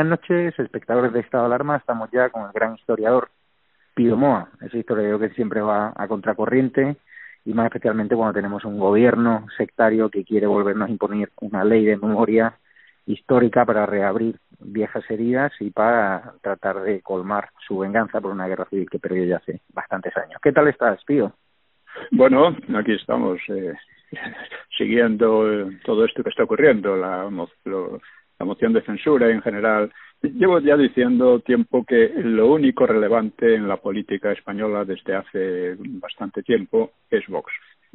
Buenas noches, espectadores de Estado de Alarma. Estamos ya con el gran historiador Pido Moa, ese historiador que siempre va a contracorriente y más especialmente cuando tenemos un gobierno sectario que quiere volvernos a imponer una ley de memoria histórica para reabrir viejas heridas y para tratar de colmar su venganza por una guerra civil que perdió ya hace bastantes años. ¿Qué tal estás, Pío? Bueno, aquí estamos eh, siguiendo eh, todo esto que está ocurriendo, la, la moción de censura en general. Llevo ya diciendo tiempo que lo único relevante en la política española desde hace bastante tiempo es Vox,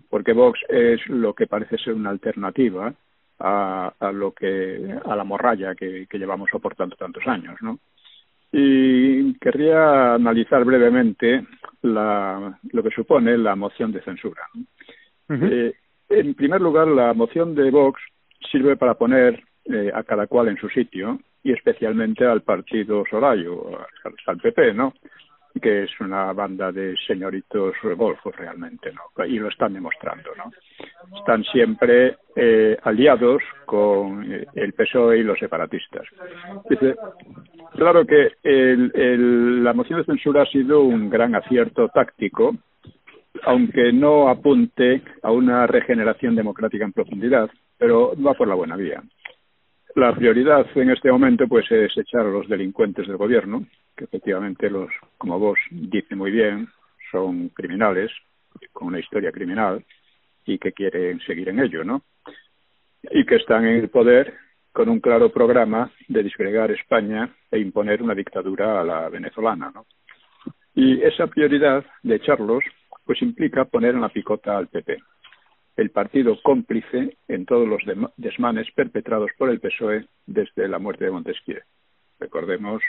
porque Vox es lo que parece ser una alternativa a, a lo que a la morralla que, que llevamos soportando tantos años, ¿no? Y querría analizar brevemente la, lo que supone la moción de censura. eh, en primer lugar, la moción de Vox sirve para poner eh, a cada cual en su sitio y especialmente al partido Sorayo, al PP, ¿no? que es una banda de señoritos golfos realmente, ¿no? Y lo están demostrando, ¿no? Están siempre eh, aliados con eh, el PSOE y los separatistas. Claro que el, la moción de censura ha sido un gran acierto táctico, aunque no apunte a una regeneración democrática en profundidad, pero va por la buena vía. La prioridad en este momento pues es echar a los delincuentes del gobierno, que efectivamente los, como vos dice muy bien, son criminales, con una historia criminal y que quieren seguir en ello, ¿no? Y que están en el poder con un claro programa de disgregar España e imponer una dictadura a la venezolana, ¿no? Y esa prioridad de echarlos pues implica poner en la picota al PP el partido cómplice en todos los desmanes perpetrados por el PSOE desde la muerte de Montesquieu. Recordemos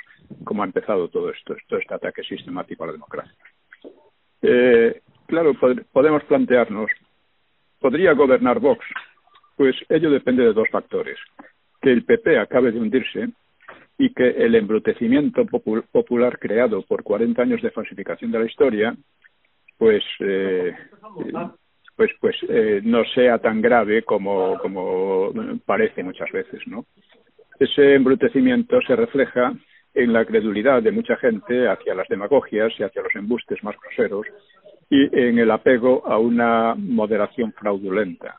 cómo ha empezado todo esto, todo este ataque sistemático a la democracia. Eh, claro, pod podemos plantearnos, ¿podría gobernar Vox? Pues ello depende de dos factores. Que el PP acabe de hundirse y que el embrutecimiento popul popular creado por 40 años de falsificación de la historia, pues eh, pues pues eh, no sea tan grave como como parece muchas veces no ese embrutecimiento se refleja en la credulidad de mucha gente hacia las demagogias y hacia los embustes más groseros y en el apego a una moderación fraudulenta.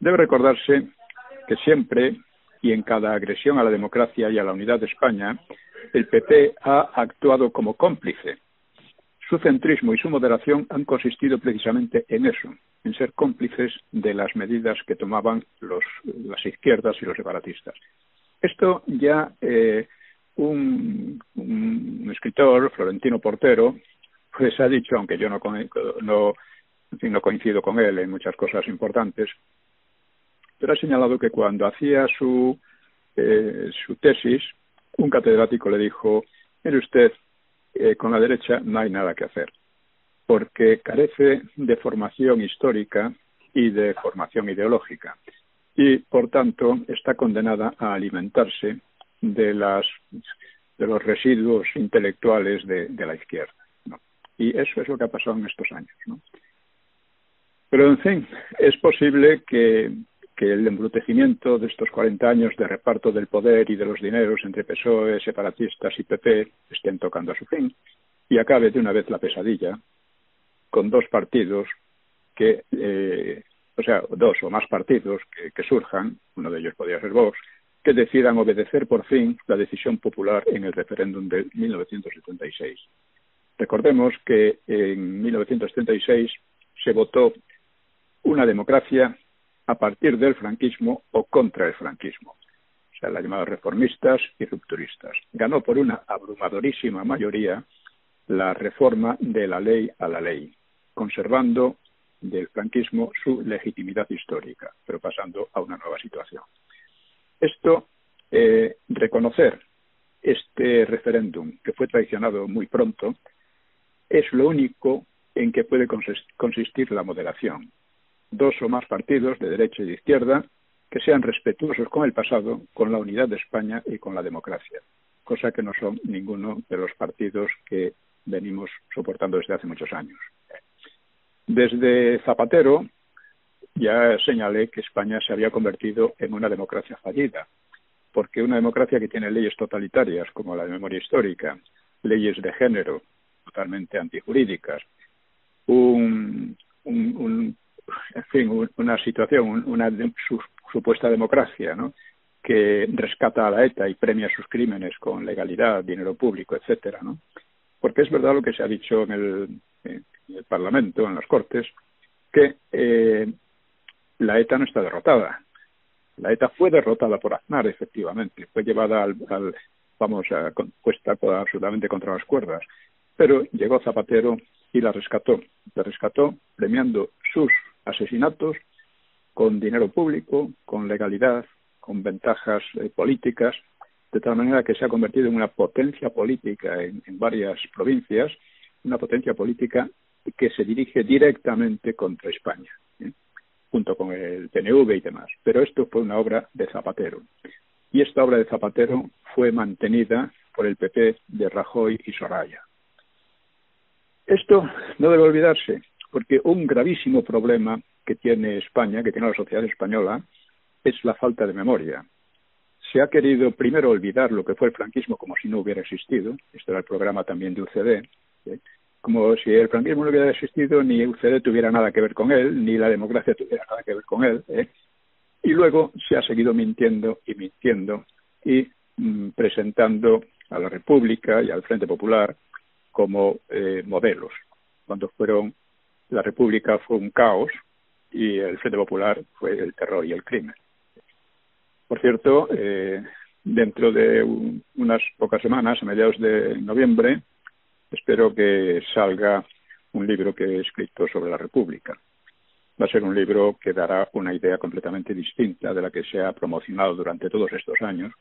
Debe recordarse que siempre y en cada agresión a la democracia y a la unidad de España, el PP ha actuado como cómplice. Su centrismo y su moderación han consistido precisamente en eso, en ser cómplices de las medidas que tomaban los, las izquierdas y los separatistas. Esto ya eh, un, escritor, Florentino Portero, pues ha dicho, aunque yo no, no, no coincido con él en muchas cosas importantes, pero ha señalado que cuando hacía su, eh, su tesis, un catedrático le dijo, mire usted, eh, con la derecha no hay nada que hacer, porque carece de formación histórica y de formación ideológica, y por tanto está condenada a alimentarse de las de los residuos intelectuales de, la izquierda. Y eso es lo que ha pasado en estos años. Pero, en fin, es posible que, que el embrutecimiento de estos 40 años de reparto del poder y de los dineros entre PSOE, separatistas y PP estén tocando a su fin y acabe de una vez la pesadilla con dos partidos que, eh, o sea, dos o más partidos que, que surjan, uno de ellos podría ser Vox, que decidan obedecer por fin la decisión popular en el referéndum de 1976. Recordemos que en 1976 se votó una democracia a partir del franquismo o contra el franquismo, o sea, las llamadas reformistas y rupturistas. Ganó por una abrumadorísima mayoría la reforma de la ley a la ley, conservando del franquismo su legitimidad histórica, pero pasando a una nueva situación. Esto, eh, reconocer este referéndum que fue traicionado muy pronto, es lo único en que puede consistir la moderación. Dos o más partidos de derecha y de izquierda que sean respetuosos con el pasado, con la unidad de España y con la democracia, cosa que no son ninguno de los partidos que venimos soportando desde hace muchos años. Desde Zapatero, ya señalé que España se había convertido en una democracia fallida, porque una democracia que tiene leyes totalitarias como la de memoria histórica, leyes de género totalmente antijurídicas, un, un, un en fin, una situación, una su, supuesta democracia, ¿no? que rescata a la ETA y premia sus crímenes con legalidad, dinero público, etcétera, ¿no? Porque es verdad lo que se ha dicho en el, en el Parlamento, en las Cortes, que eh, la ETA no está derrotada. La ETA fue derrotada por Aznar, efectivamente, fue llevada al, vamos, a, puesta absolutamente contra las cuerdas, pero llegó Zapatero y la rescató. La rescató premiando sus asesinatos con dinero público, con legalidad, con ventajas eh, políticas, de tal manera que se ha convertido en una potencia política en, varias provincias, una potencia política que se dirige directamente contra España. ¿eh? junto con el TNV y demás. Pero esto fue una obra de Zapatero. Y esta obra de Zapatero fue mantenida por el PP de Rajoy y Soraya. Esto no debe olvidarse, porque un gravísimo problema que tiene España, que tiene la sociedad española, es la falta de memoria. Se ha querido primero olvidar lo que fue el franquismo como si no hubiera existido, esto era el programa también de UCD, ¿eh? como si el franquismo no hubiera existido, ni UCD tuviera nada que ver con él, ni la democracia tuviera nada que ver con él. ¿eh? Y luego se ha seguido mintiendo y mintiendo y mm, presentando a la República y al Frente Popular como eh, modelos, cuando fueron la República fue un caos y el Frente Popular fue el terror y el crimen. Por cierto, eh, dentro de un, unas pocas semanas, a mediados de noviembre, espero que salga un libro que he escrito sobre la República. Va a ser un libro que dará una idea completamente distinta de la que se ha promocionado durante todos estos años.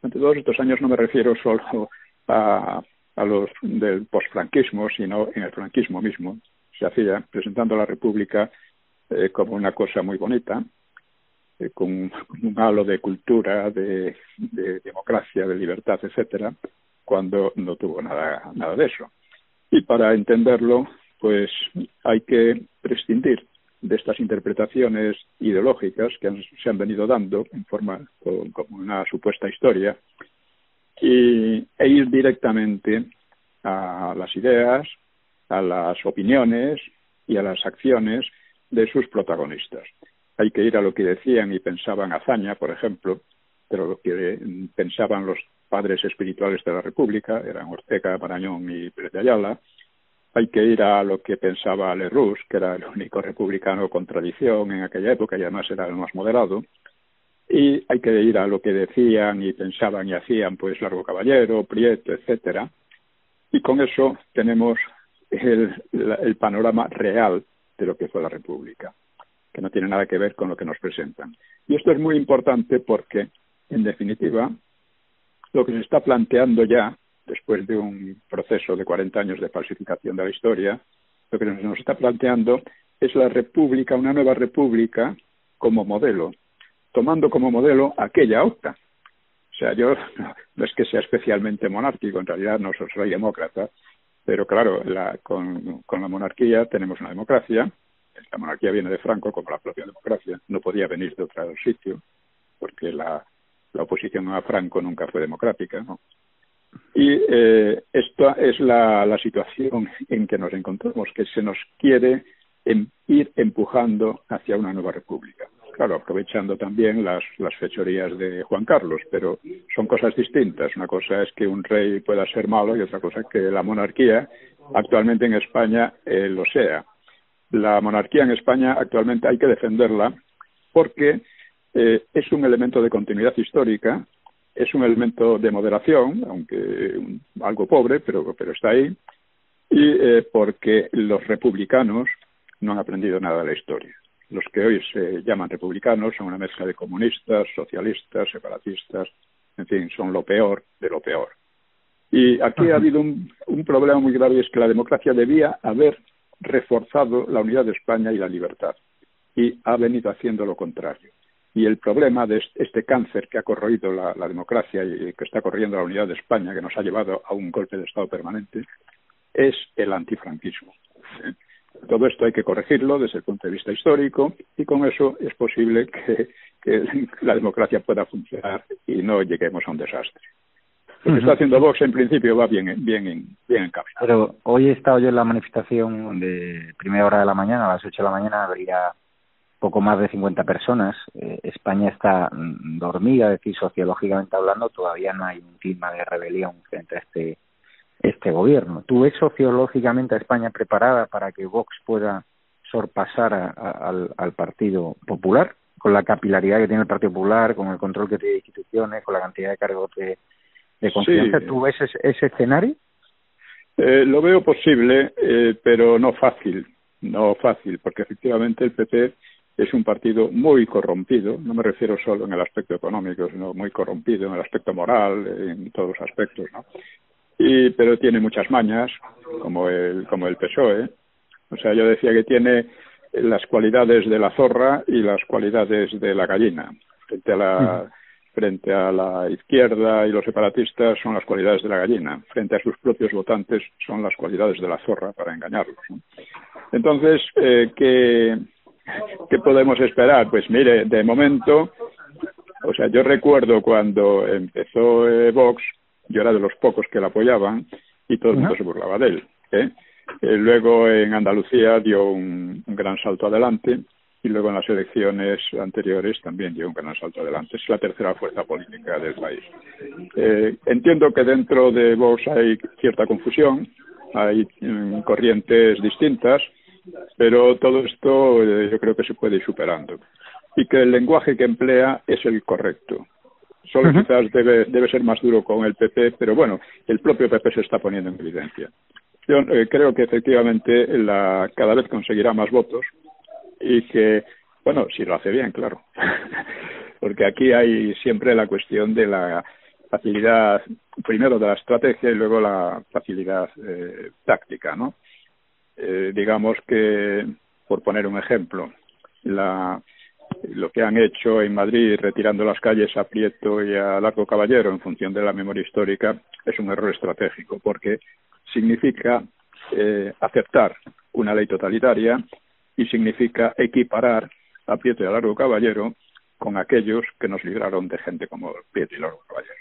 Durante todos estos años no me refiero solo a los del posfranquismo, sino en el franquismo mismo. Se hacía presentando a la República eh, como una cosa muy bonita, eh, con un halo de cultura, de, de democracia, de libertad, etcétera, cuando no tuvo nada, nada de eso. Y para entenderlo, pues hay que prescindir de estas interpretaciones ideológicas que han, se han venido dando en forma como una supuesta historia y, e ir directamente a las ideas, a las opiniones y a las acciones de sus protagonistas. Hay que ir a lo que decían y pensaban Azaña, por ejemplo, pero lo que pensaban los padres espirituales de la República, eran Ortega, Marañón y Pérez de Ayala. Hay que ir a lo que pensaba Lerroux, que era el único republicano con tradición en aquella época y además era el más moderado. Y hay que ir a lo que decían y pensaban y hacían, pues Largo Caballero, Prieto, etcétera. Y con eso tenemos el, el panorama real de lo que fue la República, que no tiene nada que ver con lo que nos presentan. Y esto es muy importante porque, en definitiva, lo que se está planteando ya, después de un proceso de 40 años de falsificación de la historia, lo que nos está planteando es la república, una nueva república como modelo, tomando como modelo aquella octa. O sea, yo no es que sea especialmente monárquico, en realidad no soy demócrata, pero claro, la, con, la monarquía tenemos una democracia, la monarquía viene de Franco como la propia democracia, no podía venir de otro sitio, porque la, la oposición a Franco nunca fue democrática. Y eh, esta es la, la situación en que nos encontramos, que se nos quiere en, ir empujando hacia una nueva república. Claro, aprovechando también las, fechorías de Juan Carlos, pero son cosas distintas. Una cosa es que un rey pueda ser malo y otra cosa es que la monarquía actualmente en España eh, lo sea. La monarquía en España actualmente hay que defenderla porque eh, es un elemento de continuidad histórica, es un elemento de moderación, aunque algo pobre, pero, pero está ahí, y eh, porque los republicanos no han aprendido nada de la historia. Los que hoy se llaman republicanos son una mezcla de comunistas, socialistas, separatistas, en fin, son lo peor de lo peor. Y aquí ha habido un, un problema muy grave y es que la democracia debía haber reforzado la unidad de España y la libertad y ha venido haciendo lo contrario. Y el problema de este cáncer que ha corroído la, democracia y que está corriendo la unidad de España, que nos ha llevado a un golpe de Estado permanente, es el antifranquismo. Todo esto hay que corregirlo desde el punto de vista histórico y con eso es posible que, la democracia pueda funcionar y no lleguemos a un desastre. Lo que está haciendo Vox en principio va bien, bien, bien encaminado. Pero hoy he estado yo en la manifestación de primera hora de la mañana, a las ocho de la mañana, habría poco más de 50 personas. Eh, España está dormida, es decir, sociológicamente hablando, todavía no hay un clima de rebelión frente a este, este gobierno. ¿Tú ves sociológicamente a España preparada para que Vox pueda sorpasar al, al Partido Popular? Con la capilaridad que tiene el Partido Popular, con el control que tiene de instituciones, con la cantidad de cargos de, de confianza. ¿Tú ves ese, ese escenario? Eh, lo veo posible, eh, pero no fácil. No fácil, porque efectivamente el PP es un partido muy corrompido, no me refiero solo en el aspecto económico, sino muy corrompido en el aspecto moral, en todos los aspectos, ¿no? Y, pero tiene muchas mañas, como el, como el PSOE. O sea, yo decía que tiene las cualidades de la zorra y las cualidades de la gallina. Frente a la, frente a la izquierda y los separatistas son las cualidades de la gallina. Frente a sus propios votantes son las cualidades de la zorra para engañarlos. Entonces, eh, que ¿Qué podemos esperar? Pues mire, de momento, o sea, yo recuerdo cuando empezó eh, Vox, yo era de los pocos que la apoyaban y todo el mundo se burlaba de él. ¿eh? Eh, luego en Andalucía dio un, gran salto adelante y luego en las elecciones anteriores también dio un gran salto adelante. Es la tercera fuerza política del país. entiendo que dentro de Vox hay cierta confusión, hay mm, corrientes distintas pero todo esto eh, yo creo que se puede ir superando. Y que el lenguaje que emplea es el correcto. Solo quizás debe, debe ser más duro con el PP, pero bueno, el propio PP se está poniendo en evidencia. Yo eh, creo que efectivamente la, cada vez conseguirá más votos y que, bueno, si lo hace bien, claro. Porque aquí hay siempre la cuestión de la facilidad, primero de la estrategia y luego la facilidad eh, táctica, ¿no? Eh, digamos que, por poner un ejemplo, la, lo que han hecho en Madrid retirando las calles a Prieto y a Largo Caballero en función de la memoria histórica es un error estratégico porque significa eh, aceptar una ley totalitaria y significa equiparar a Prieto y a Largo Caballero con aquellos que nos libraron de gente como Prieto y Largo Caballero.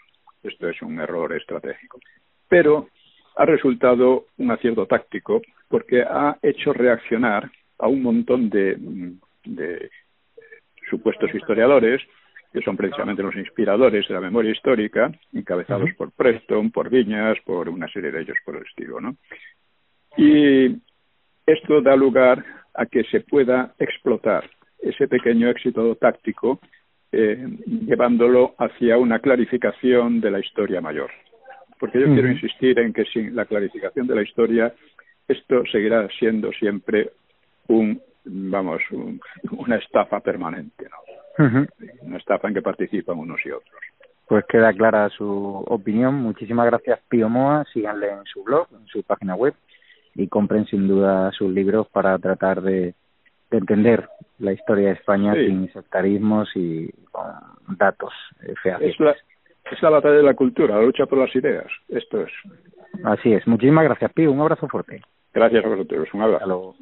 Esto es un error estratégico. Pero ha resultado un acierto táctico porque ha hecho reaccionar a un montón de, de supuestos historiadores que son precisamente los inspiradores de la memoria histórica, encabezados por Preston, por Viñas, por una serie de ellos por el estilo, ¿no? Y esto da lugar a que se pueda explotar ese pequeño éxito táctico eh, llevándolo hacia una clarificación de la historia mayor. Porque yo quiero insistir en que sin la clarificación de la historia esto seguirá siendo siempre un vamos una estafa permanente ¿no? una estafa en que participan unos y otros pues queda clara su opinión muchísimas gracias Pío Moa síganle en su blog en su página web y compren sin duda sus libros para tratar de, de entender la historia de España sin sectarismos y con datos fehacientes. Es la, es la batalla de la cultura, la lucha por las ideas. Esto es. Así es. Muchísimas gracias, Pío. Un abrazo fuerte. Gracias a vosotros. Un abrazo. Hasta luego.